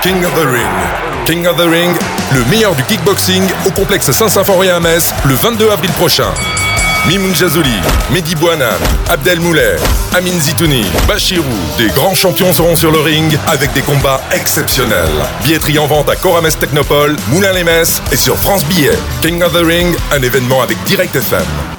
King of the Ring. King of the Ring, le meilleur du kickboxing au complexe Saint-Symphorien à Metz le 22 avril prochain. Mimoun Jazouli, Mehdi Bouanan, Abdel Mouler, Amin Zitouni, Bachirou, des grands champions seront sur le ring avec des combats exceptionnels. Billetterie en vente à Corames Technopole, Moulin-les-Messes et sur France Billets. King of the Ring, un événement avec Direct FM.